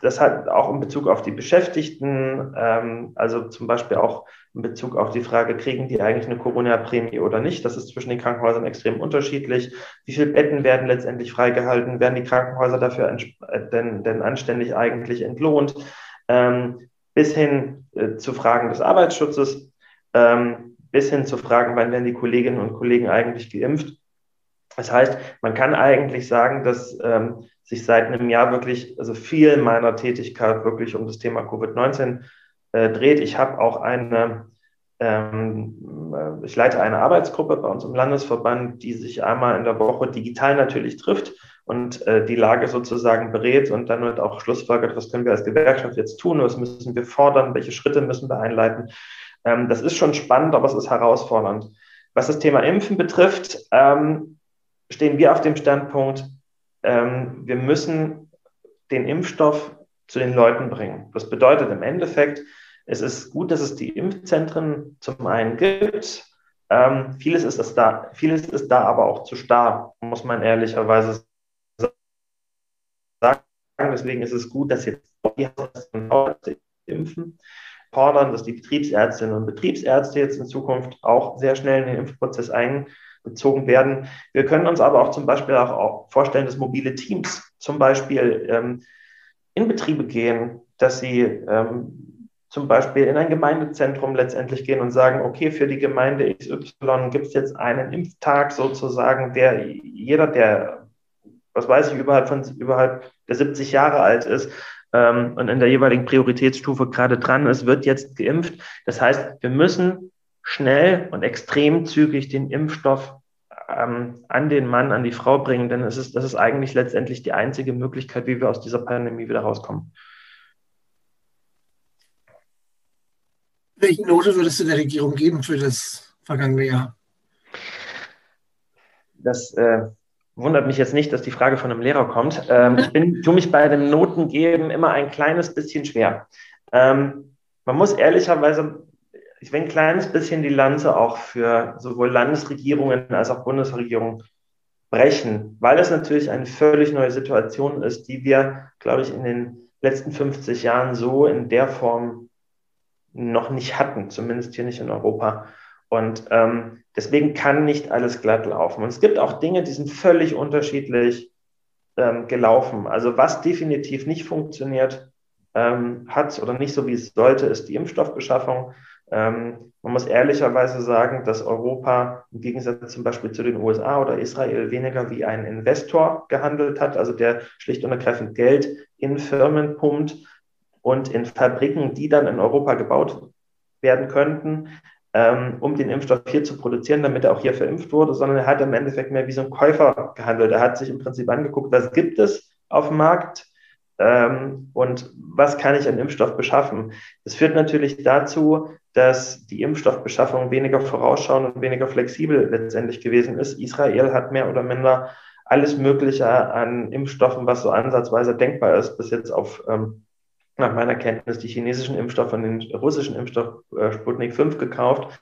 Speaker 2: das hat auch in Bezug auf die Beschäftigten, ähm, also zum Beispiel auch in Bezug auf die Frage, kriegen die eigentlich eine Corona-Prämie oder nicht? Das ist zwischen den Krankenhäusern extrem unterschiedlich. Wie viele Betten werden letztendlich freigehalten? Werden die Krankenhäuser dafür äh, denn, denn anständig eigentlich entlohnt? Ähm, bis hin äh, zu Fragen des Arbeitsschutzes, ähm, bis hin zu Fragen, wann werden die Kolleginnen und Kollegen eigentlich geimpft? Das heißt, man kann eigentlich sagen, dass ähm, sich seit einem Jahr wirklich, also viel meiner Tätigkeit wirklich um das Thema Covid-19 äh, dreht. Ich habe auch eine, ähm, äh, ich leite eine Arbeitsgruppe bei uns im Landesverband, die sich einmal in der Woche digital natürlich trifft und äh, die Lage sozusagen berät und dann wird auch schlussfolgert, was können wir als Gewerkschaft jetzt tun, was müssen wir fordern, welche Schritte müssen wir einleiten. Ähm, das ist schon spannend, aber es ist herausfordernd. Was das Thema Impfen betrifft, ähm, stehen wir auf dem Standpunkt, ähm, wir müssen den Impfstoff zu den Leuten bringen. Das bedeutet im Endeffekt, es ist gut, dass es die Impfzentren zum einen gibt. Ähm, vieles, ist es da, vieles ist da aber auch zu starr, muss man ehrlicherweise sagen. Deswegen ist es gut, dass jetzt die impfen, fordern, dass die Betriebsärztinnen und Betriebsärzte jetzt in Zukunft auch sehr schnell in den Impfprozess ein, bezogen werden. Wir können uns aber auch zum Beispiel auch vorstellen, dass mobile Teams zum Beispiel ähm, in Betriebe gehen, dass sie ähm, zum Beispiel in ein Gemeindezentrum letztendlich gehen und sagen, okay, für die Gemeinde XY gibt es jetzt einen Impftag sozusagen, der jeder, der, was weiß ich, überhalb von überhalb der 70 Jahre alt ist, ähm, und in der jeweiligen Prioritätsstufe gerade dran ist, wird jetzt geimpft. Das heißt, wir müssen schnell und extrem zügig den Impfstoff ähm, an den Mann, an die Frau bringen, denn es ist, das ist eigentlich letztendlich die einzige Möglichkeit, wie wir aus dieser Pandemie wieder rauskommen.
Speaker 1: Welche Note würdest du der Regierung geben für das vergangene Jahr?
Speaker 2: Das äh, wundert mich jetzt nicht, dass die Frage von einem Lehrer kommt. Ähm, ich bin, tue mich bei dem Notengeben immer ein kleines bisschen schwer. Ähm, man muss ehrlicherweise ich will ein kleines bisschen die Lanze auch für sowohl Landesregierungen als auch Bundesregierungen brechen, weil es natürlich eine völlig neue Situation ist, die wir, glaube ich, in den letzten 50 Jahren so in der Form noch nicht hatten, zumindest hier nicht in Europa. Und ähm, deswegen kann nicht alles glatt laufen. Und es gibt auch Dinge, die sind völlig unterschiedlich ähm, gelaufen. Also was definitiv nicht funktioniert ähm, hat oder nicht so wie es sollte, ist die Impfstoffbeschaffung. Ähm, man muss ehrlicherweise sagen, dass Europa im Gegensatz zum Beispiel zu den USA oder Israel weniger wie ein Investor gehandelt hat, also der schlicht und ergreifend Geld in Firmen pumpt und in Fabriken, die dann in Europa gebaut werden könnten, ähm, um den Impfstoff hier zu produzieren, damit er auch hier verimpft wurde, sondern er hat im Endeffekt mehr wie so ein Käufer gehandelt. Er hat sich im Prinzip angeguckt, was gibt es auf dem Markt, ähm, und was kann ich an Impfstoff beschaffen? Das führt natürlich dazu, dass die Impfstoffbeschaffung weniger vorausschauend und weniger flexibel letztendlich gewesen ist. Israel hat mehr oder minder alles Mögliche an Impfstoffen, was so ansatzweise denkbar ist, bis jetzt auf ähm, nach meiner Kenntnis die chinesischen Impfstoffe und den russischen Impfstoff äh, Sputnik 5 gekauft.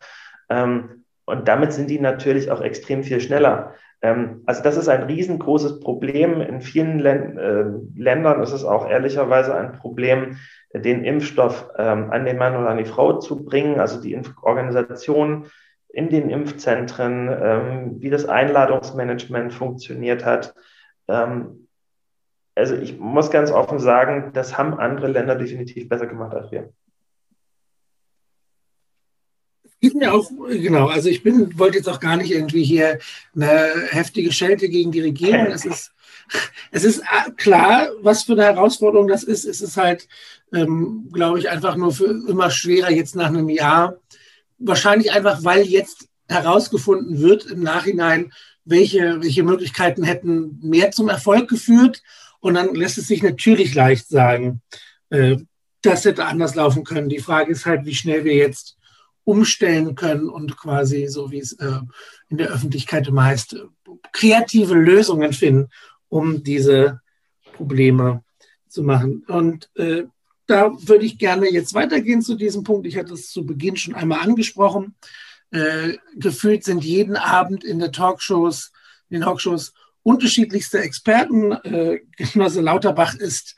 Speaker 2: Ähm, und damit sind die natürlich auch extrem viel schneller. Ähm, also das ist ein riesengroßes Problem. In vielen Län äh, Ländern ist es auch ehrlicherweise ein Problem, den Impfstoff ähm, an den Mann oder an die Frau zu bringen. Also die Organisation in den Impfzentren, ähm, wie das Einladungsmanagement funktioniert hat. Ähm, also ich muss ganz offen sagen, das haben andere Länder definitiv besser gemacht als wir.
Speaker 1: Auch, genau, also ich bin, wollte jetzt auch gar nicht irgendwie hier eine heftige Schelte gegen die Regierung. Es ist, es ist äh, klar, was für eine Herausforderung das ist. Es ist halt, ähm, glaube ich, einfach nur für immer schwerer jetzt nach einem Jahr. Wahrscheinlich einfach, weil jetzt herausgefunden wird im Nachhinein, welche, welche Möglichkeiten hätten mehr zum Erfolg geführt. Und dann lässt es sich natürlich leicht sagen, äh, das hätte anders laufen können. Die Frage ist halt, wie schnell wir jetzt umstellen können und quasi, so wie es äh, in der Öffentlichkeit immer heißt, kreative Lösungen finden, um diese Probleme zu machen. Und äh, da würde ich gerne jetzt weitergehen zu diesem Punkt. Ich hatte es zu Beginn schon einmal angesprochen. Äh, gefühlt sind jeden Abend in der Talkshows, in den Talkshows unterschiedlichste Experten. Äh, Genosse Lauterbach ist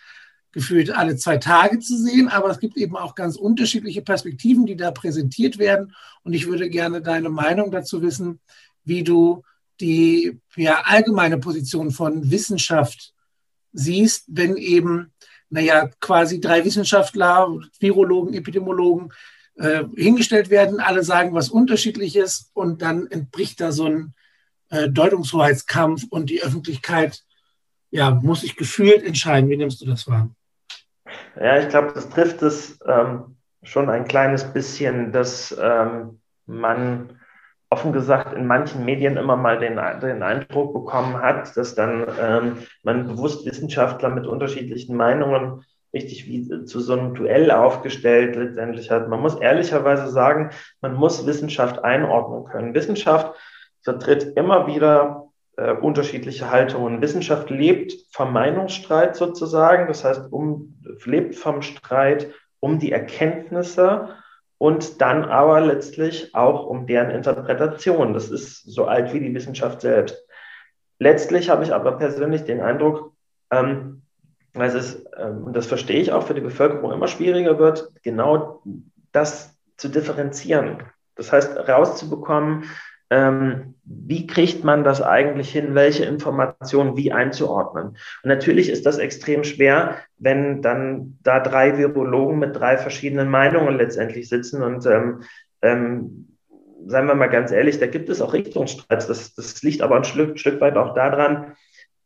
Speaker 1: gefühlt alle zwei Tage zu sehen, aber es gibt eben auch ganz unterschiedliche Perspektiven, die da präsentiert werden. Und ich würde gerne deine Meinung dazu wissen, wie du die ja, allgemeine Position von Wissenschaft siehst, wenn eben, naja, quasi drei Wissenschaftler, Virologen, Epidemiologen äh, hingestellt werden, alle sagen was Unterschiedliches und dann entbricht da so ein äh, Deutungshoheitskampf und die Öffentlichkeit ja, muss sich gefühlt entscheiden. Wie nimmst du das wahr?
Speaker 2: Ja, ich glaube, das trifft es ähm, schon ein kleines bisschen, dass ähm, man offen gesagt in manchen Medien immer mal den, den Eindruck bekommen hat, dass dann ähm, man bewusst Wissenschaftler mit unterschiedlichen Meinungen richtig wie zu so einem Duell aufgestellt letztendlich hat. Man muss ehrlicherweise sagen, man muss Wissenschaft einordnen können. Wissenschaft vertritt immer wieder äh, unterschiedliche Haltungen. Wissenschaft lebt vom Meinungsstreit sozusagen, das heißt, um, lebt vom Streit um die Erkenntnisse und dann aber letztlich auch um deren Interpretation. Das ist so alt wie die Wissenschaft selbst. Letztlich habe ich aber persönlich den Eindruck, ähm, dass es, ähm, und das verstehe ich auch für die Bevölkerung, immer schwieriger wird, genau das zu differenzieren. Das heißt, rauszubekommen, ähm, wie kriegt man das eigentlich hin, welche Informationen wie einzuordnen. Und natürlich ist das extrem schwer, wenn dann da drei Virologen mit drei verschiedenen Meinungen letztendlich sitzen und ähm, ähm, seien wir mal ganz ehrlich, da gibt es auch Richtungsstreits. Das, das liegt aber ein Stück, Stück weit auch daran,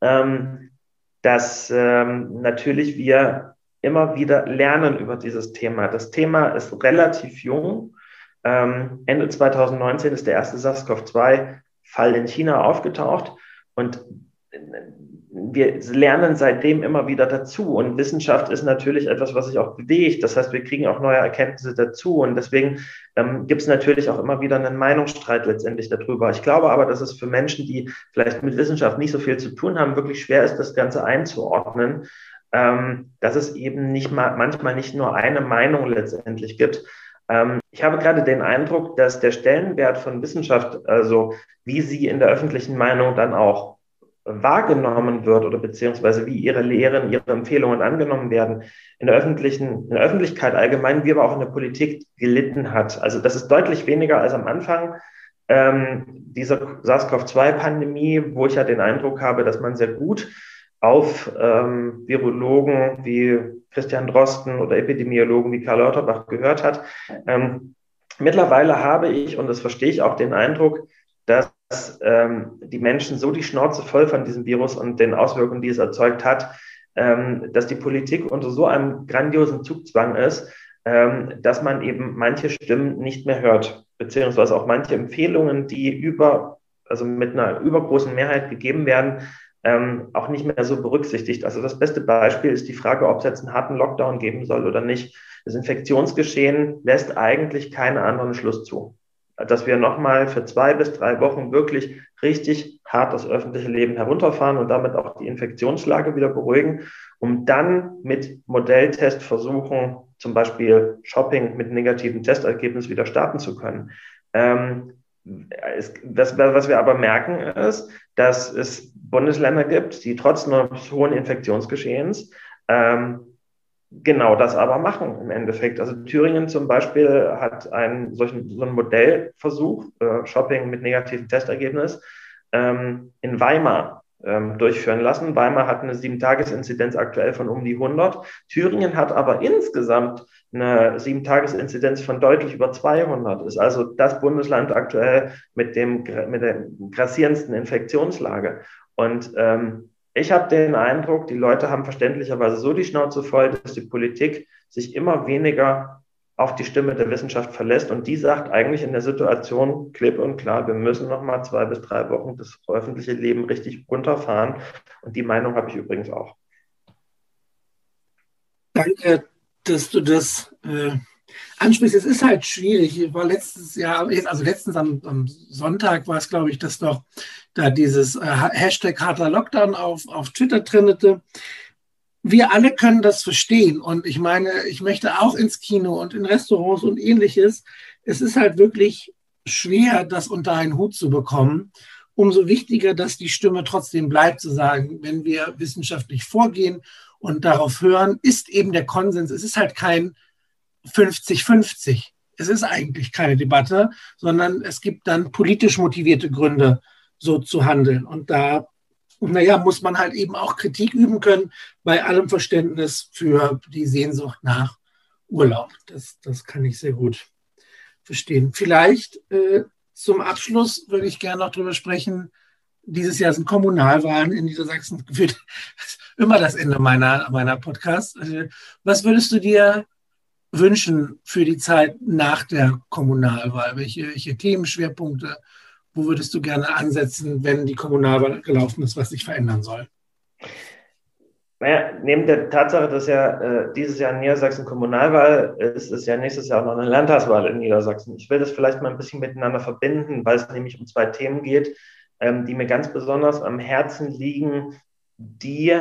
Speaker 2: ähm, dass ähm, natürlich wir immer wieder lernen über dieses Thema. Das Thema ist relativ jung ähm, Ende 2019 ist der erste SARS-CoV-2-Fall in China aufgetaucht und wir lernen seitdem immer wieder dazu. Und Wissenschaft ist natürlich etwas, was sich auch bewegt. Das heißt, wir kriegen auch neue Erkenntnisse dazu. Und deswegen ähm, gibt es natürlich auch immer wieder einen Meinungsstreit letztendlich darüber. Ich glaube aber, dass es für Menschen, die vielleicht mit Wissenschaft nicht so viel zu tun haben, wirklich schwer ist, das Ganze einzuordnen. Ähm, dass es eben nicht mal, manchmal nicht nur eine Meinung letztendlich gibt, ich habe gerade den Eindruck, dass der Stellenwert von Wissenschaft, also wie sie in der öffentlichen Meinung dann auch wahrgenommen wird oder beziehungsweise wie ihre Lehren, ihre Empfehlungen angenommen werden, in der öffentlichen, in der Öffentlichkeit allgemein, wie aber auch in der Politik gelitten hat. Also das ist deutlich weniger als am Anfang ähm, dieser SARS-CoV-2-Pandemie, wo ich ja den Eindruck habe, dass man sehr gut auf ähm, Virologen wie Christian Drosten oder Epidemiologen wie Karl Lauterbach gehört hat. Ähm, mittlerweile habe ich, und das verstehe ich auch, den Eindruck, dass ähm, die Menschen so die Schnauze voll von diesem Virus und den Auswirkungen, die es erzeugt hat, ähm, dass die Politik unter so einem grandiosen Zugzwang ist, ähm, dass man eben manche Stimmen nicht mehr hört, beziehungsweise auch manche Empfehlungen, die über, also mit einer übergroßen Mehrheit gegeben werden, ähm, auch nicht mehr so berücksichtigt. Also das beste Beispiel ist die Frage, ob es jetzt einen harten Lockdown geben soll oder nicht. Das Infektionsgeschehen lässt eigentlich keinen anderen Schluss zu. Dass wir nochmal für zwei bis drei Wochen wirklich richtig hart das öffentliche Leben herunterfahren und damit auch die Infektionslage wieder beruhigen, um dann mit Modelltestversuchen, zum Beispiel Shopping mit negativen Testergebnissen wieder starten zu können. Ähm, es, das, was wir aber merken, ist, dass es Bundesländer gibt, die trotz eines hohen Infektionsgeschehens ähm, genau das aber machen im Endeffekt. Also Thüringen zum Beispiel hat einen solchen so einen Modellversuch, äh, Shopping mit negativem Testergebnis, ähm, in Weimar ähm, durchführen lassen. Weimar hat eine Sieben-Tages-Inzidenz aktuell von um die 100. Thüringen hat aber insgesamt eine Sieben-Tages-Inzidenz von deutlich über 200. Ist also das Bundesland aktuell mit, dem, mit der grassierendsten Infektionslage. Und ähm, ich habe den Eindruck, die Leute haben verständlicherweise so die Schnauze voll, dass die Politik sich immer weniger auf die Stimme der Wissenschaft verlässt. Und die sagt eigentlich in der Situation klipp und klar, wir müssen noch mal zwei bis drei Wochen das öffentliche Leben richtig runterfahren. Und die Meinung habe ich übrigens auch.
Speaker 1: Danke, dass du das äh, ansprichst. Es ist halt schwierig. Ich war letztes Jahr, also letztens am, am Sonntag war es, glaube ich, dass doch da dieses äh, Hashtag harter Lockdown auf, auf Twitter trendete. Wir alle können das verstehen. Und ich meine, ich möchte auch ins Kino und in Restaurants und ähnliches. Es ist halt wirklich schwer, das unter einen Hut zu bekommen. Umso wichtiger, dass die Stimme trotzdem bleibt, zu sagen, wenn wir wissenschaftlich vorgehen und darauf hören, ist eben der Konsens. Es ist halt kein 50-50. Es ist eigentlich keine Debatte, sondern es gibt dann politisch motivierte Gründe, so zu handeln. Und da, naja, muss man halt eben auch Kritik üben können, bei allem Verständnis für die Sehnsucht nach Urlaub. Das, das kann ich sehr gut verstehen. Vielleicht äh, zum Abschluss würde ich gerne noch darüber sprechen. Dieses Jahr sind Kommunalwahlen in Niedersachsen geführt. Immer das Ende meiner, meiner Podcasts. Äh, was würdest du dir wünschen für die Zeit nach der Kommunalwahl? Welche, welche Themenschwerpunkte wo würdest du gerne ansetzen, wenn die Kommunalwahl gelaufen ist, was sich verändern soll?
Speaker 2: Naja, neben der Tatsache, dass ja äh, dieses Jahr in Niedersachsen Kommunalwahl ist, ist ja nächstes Jahr auch noch eine Landtagswahl in Niedersachsen. Ich will das vielleicht mal ein bisschen miteinander verbinden, weil es nämlich um zwei Themen geht, ähm, die mir ganz besonders am Herzen liegen, die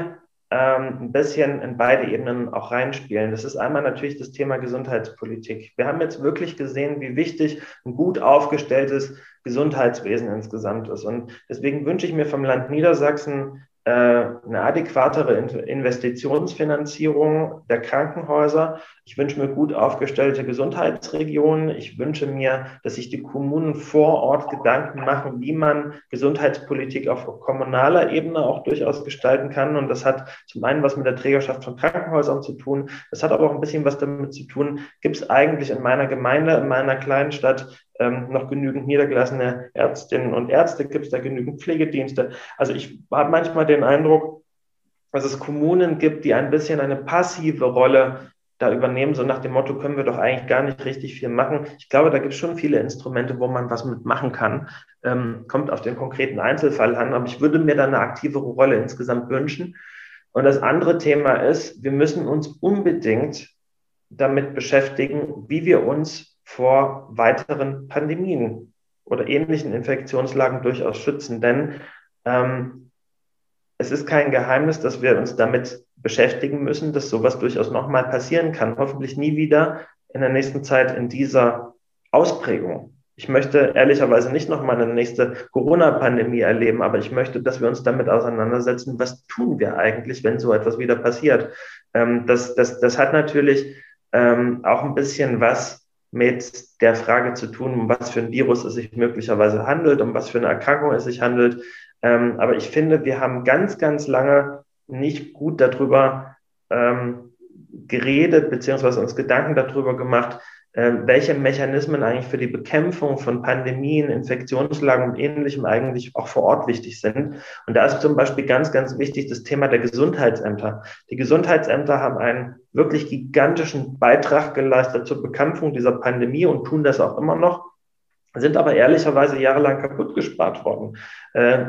Speaker 2: ähm, ein bisschen in beide Ebenen auch reinspielen. Das ist einmal natürlich das Thema Gesundheitspolitik. Wir haben jetzt wirklich gesehen, wie wichtig ein gut aufgestelltes Gesundheitswesen insgesamt ist. Und deswegen wünsche ich mir vom Land Niedersachsen eine adäquatere Investitionsfinanzierung der Krankenhäuser. Ich wünsche mir gut aufgestellte Gesundheitsregionen. Ich wünsche mir, dass sich die Kommunen vor Ort Gedanken machen, wie man Gesundheitspolitik auf kommunaler Ebene auch durchaus gestalten kann. Und das hat zum einen was mit der Trägerschaft von Krankenhäusern zu tun. Das hat aber auch ein bisschen was damit zu tun, gibt es eigentlich in meiner Gemeinde, in meiner kleinen Stadt ähm, noch genügend niedergelassene Ärztinnen und Ärzte? Gibt es da genügend Pflegedienste? Also ich habe manchmal den Eindruck, dass es Kommunen gibt, die ein bisschen eine passive Rolle da übernehmen, so nach dem Motto, können wir doch eigentlich gar nicht richtig viel machen. Ich glaube, da gibt es schon viele Instrumente, wo man was mitmachen kann. Ähm, kommt auf den konkreten Einzelfall an, aber ich würde mir da eine aktivere Rolle insgesamt wünschen. Und das andere Thema ist, wir müssen uns unbedingt damit beschäftigen, wie wir uns vor weiteren Pandemien oder ähnlichen Infektionslagen durchaus schützen. Denn ähm, es ist kein Geheimnis, dass wir uns damit beschäftigen müssen, dass sowas durchaus nochmal passieren kann. Hoffentlich nie wieder in der nächsten Zeit in dieser Ausprägung. Ich möchte ehrlicherweise nicht nochmal eine nächste Corona-Pandemie erleben, aber ich möchte, dass wir uns damit auseinandersetzen, was tun wir eigentlich, wenn so etwas wieder passiert. Ähm, das, das, das hat natürlich ähm, auch ein bisschen was mit der Frage zu tun, um was für ein Virus es sich möglicherweise handelt, um was für eine Erkrankung es sich handelt. Ähm, aber ich finde, wir haben ganz, ganz lange nicht gut darüber ähm, geredet, beziehungsweise uns Gedanken darüber gemacht, welche Mechanismen eigentlich für die Bekämpfung von Pandemien, Infektionslagen und ähnlichem eigentlich auch vor Ort wichtig sind. Und da ist zum Beispiel ganz, ganz wichtig das Thema der Gesundheitsämter. Die Gesundheitsämter haben einen wirklich gigantischen Beitrag geleistet zur Bekämpfung dieser Pandemie und tun das auch immer noch. sind aber ehrlicherweise jahrelang kaputt gespart worden. Äh,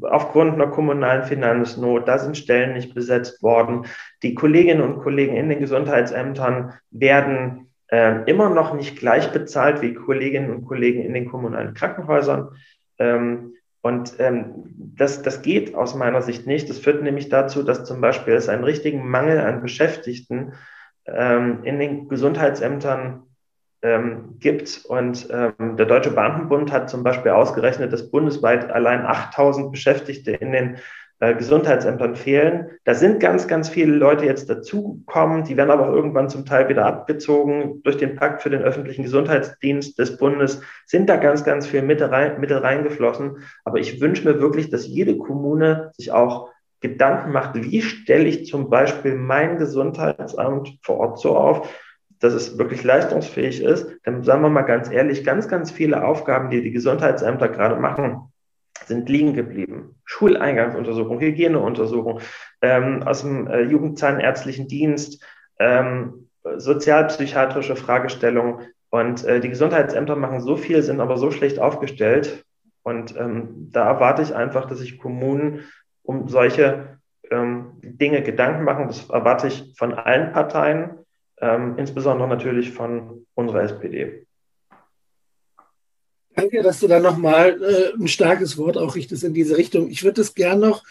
Speaker 2: aufgrund einer kommunalen Finanznot, da sind Stellen nicht besetzt worden. Die Kolleginnen und Kollegen in den Gesundheitsämtern werden äh, immer noch nicht gleich bezahlt wie Kolleginnen und Kollegen in den kommunalen Krankenhäusern. Ähm, und ähm, das, das geht aus meiner Sicht nicht. Das führt nämlich dazu, dass zum Beispiel es einen richtigen Mangel an Beschäftigten ähm, in den Gesundheitsämtern ähm, gibt. Und ähm, der Deutsche Beamtenbund hat zum Beispiel ausgerechnet, dass bundesweit allein 8000 Beschäftigte in den äh, Gesundheitsämtern fehlen. Da sind ganz, ganz viele Leute jetzt dazugekommen, die werden aber auch irgendwann zum Teil wieder abgezogen. Durch den Pakt für den öffentlichen Gesundheitsdienst des Bundes sind da ganz, ganz viele Mittel, rein, Mittel reingeflossen. Aber ich wünsche mir wirklich, dass jede Kommune sich auch Gedanken macht, wie stelle ich zum Beispiel mein Gesundheitsamt vor Ort so auf, dass es wirklich leistungsfähig ist, dann sagen wir mal ganz ehrlich, ganz, ganz viele Aufgaben, die die Gesundheitsämter gerade machen, sind liegen geblieben. Schuleingangsuntersuchung, Hygieneuntersuchung, ähm, aus dem äh, Jugendzahnärztlichen Dienst, ähm, sozialpsychiatrische Fragestellungen. Und äh, die Gesundheitsämter machen so viel, sind aber so schlecht aufgestellt. Und ähm, da erwarte ich einfach, dass sich Kommunen um solche ähm, Dinge Gedanken machen. Das erwarte ich von allen Parteien ähm, insbesondere natürlich von unserer SPD.
Speaker 1: Danke, dass du da nochmal äh, ein starkes Wort auch richtest in diese Richtung. Ich würde es gerne noch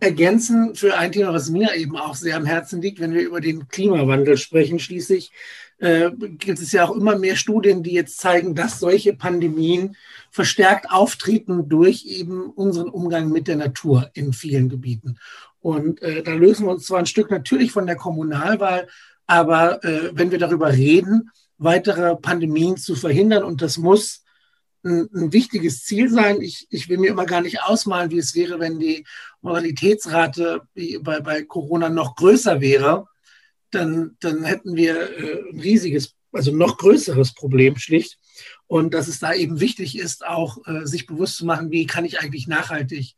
Speaker 1: ergänzen für ein Thema, was mir eben auch sehr am Herzen liegt, wenn wir über den Klimawandel sprechen. Schließlich äh, gibt es ja auch immer mehr Studien, die jetzt zeigen, dass solche Pandemien verstärkt auftreten durch eben unseren Umgang mit der Natur in vielen Gebieten. Und äh, da lösen wir uns zwar ein Stück natürlich von der Kommunalwahl, aber äh, wenn wir darüber reden, weitere Pandemien zu verhindern, und das muss ein, ein, wichtiges Ziel sein. Ich, ich will mir immer gar nicht ausmalen, wie es wäre, wenn die Mortalitätsrate bei, bei Corona noch größer wäre. Dann, dann hätten wir äh, ein riesiges, also noch größeres Problem schlicht. Und dass es da eben wichtig ist, auch äh, sich bewusst zu machen, wie kann ich eigentlich nachhaltig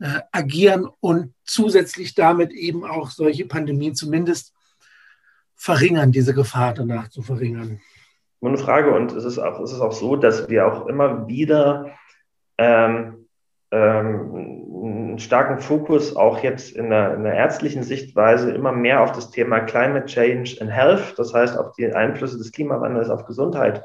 Speaker 1: äh, agieren und zusätzlich damit eben auch solche Pandemien zumindest verringern, diese Gefahr danach zu verringern?
Speaker 2: Eine Frage und es ist auch, es ist auch so, dass wir auch immer wieder ähm, ähm, einen starken Fokus auch jetzt in der, in der, ärztlichen Sichtweise immer mehr auf das Thema Climate Change and Health, das heißt auf die Einflüsse des Klimawandels auf Gesundheit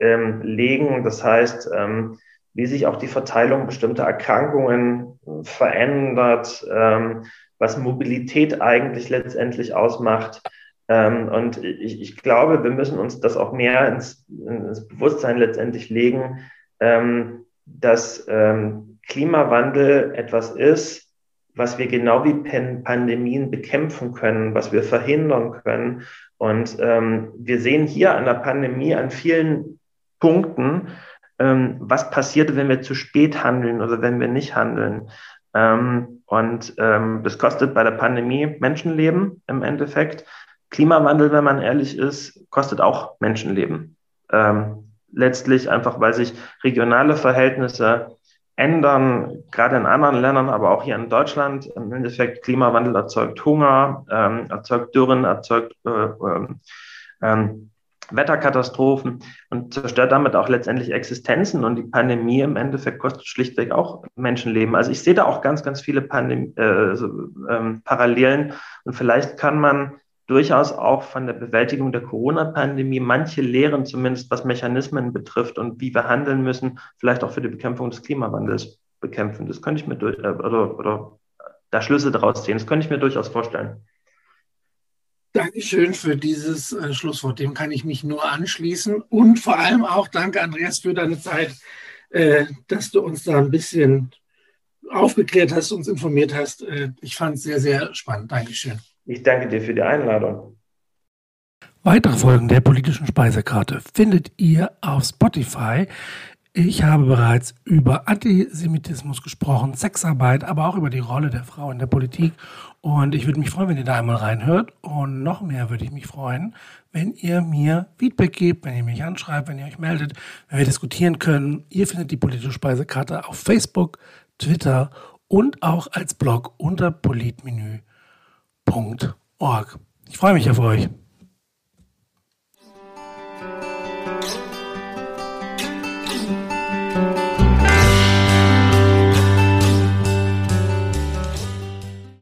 Speaker 2: ähm, legen. Das heißt, ähm, wie sich auch die Verteilung bestimmter Erkrankungen verändert, ähm, was Mobilität eigentlich letztendlich ausmacht. Ähm, und ich, ich, glaube, wir müssen uns das auch mehr ins, ins Bewusstsein letztendlich legen, ähm, dass ähm, Klimawandel etwas ist, was wir genau wie Pandemien bekämpfen können, was wir verhindern können. Und ähm, wir sehen hier an der Pandemie an vielen Punkten, ähm, was passiert, wenn wir zu spät handeln oder wenn wir nicht handeln. Ähm, und das kostet bei der Pandemie Menschenleben im Endeffekt. Klimawandel, wenn man ehrlich ist, kostet auch Menschenleben. Ähm, letztlich einfach, weil sich regionale Verhältnisse ändern, gerade in anderen Ländern, aber auch hier in Deutschland. Im Endeffekt, Klimawandel erzeugt Hunger, ähm, erzeugt Dürren, erzeugt äh, ähm, Wetterkatastrophen und zerstört damit auch letztendlich Existenzen. Und die Pandemie im Endeffekt kostet schlichtweg auch Menschenleben. Also ich sehe da auch ganz, ganz viele Pandem äh, so, ähm, Parallelen. Und vielleicht kann man durchaus auch von der Bewältigung der Corona-Pandemie manche Lehren, zumindest was Mechanismen betrifft und wie wir handeln müssen, vielleicht auch für die Bekämpfung des Klimawandels bekämpfen. Das könnte ich mir durch, äh, oder, oder da Schlüsse daraus ziehen. Das könnte ich mir durchaus vorstellen.
Speaker 1: Dankeschön für dieses äh, Schlusswort. Dem kann ich mich nur anschließen. Und vor allem auch danke, Andreas, für deine Zeit, äh, dass du uns da ein bisschen aufgeklärt hast, uns informiert hast. Äh, ich fand es sehr, sehr spannend. Dankeschön.
Speaker 2: Ich danke dir für die Einladung.
Speaker 1: Weitere Folgen der politischen Speisekarte findet ihr auf Spotify. Ich habe bereits über Antisemitismus gesprochen, Sexarbeit, aber auch über die Rolle der Frau in der Politik. Und ich würde mich freuen, wenn ihr da einmal reinhört. Und noch mehr würde ich mich freuen, wenn ihr mir Feedback gebt, wenn ihr mich anschreibt, wenn ihr euch meldet, wenn wir diskutieren können. Ihr findet die politische Speisekarte auf Facebook, Twitter und auch als Blog unter politmenü.de www.ftf.org. Ich freue mich auf euch.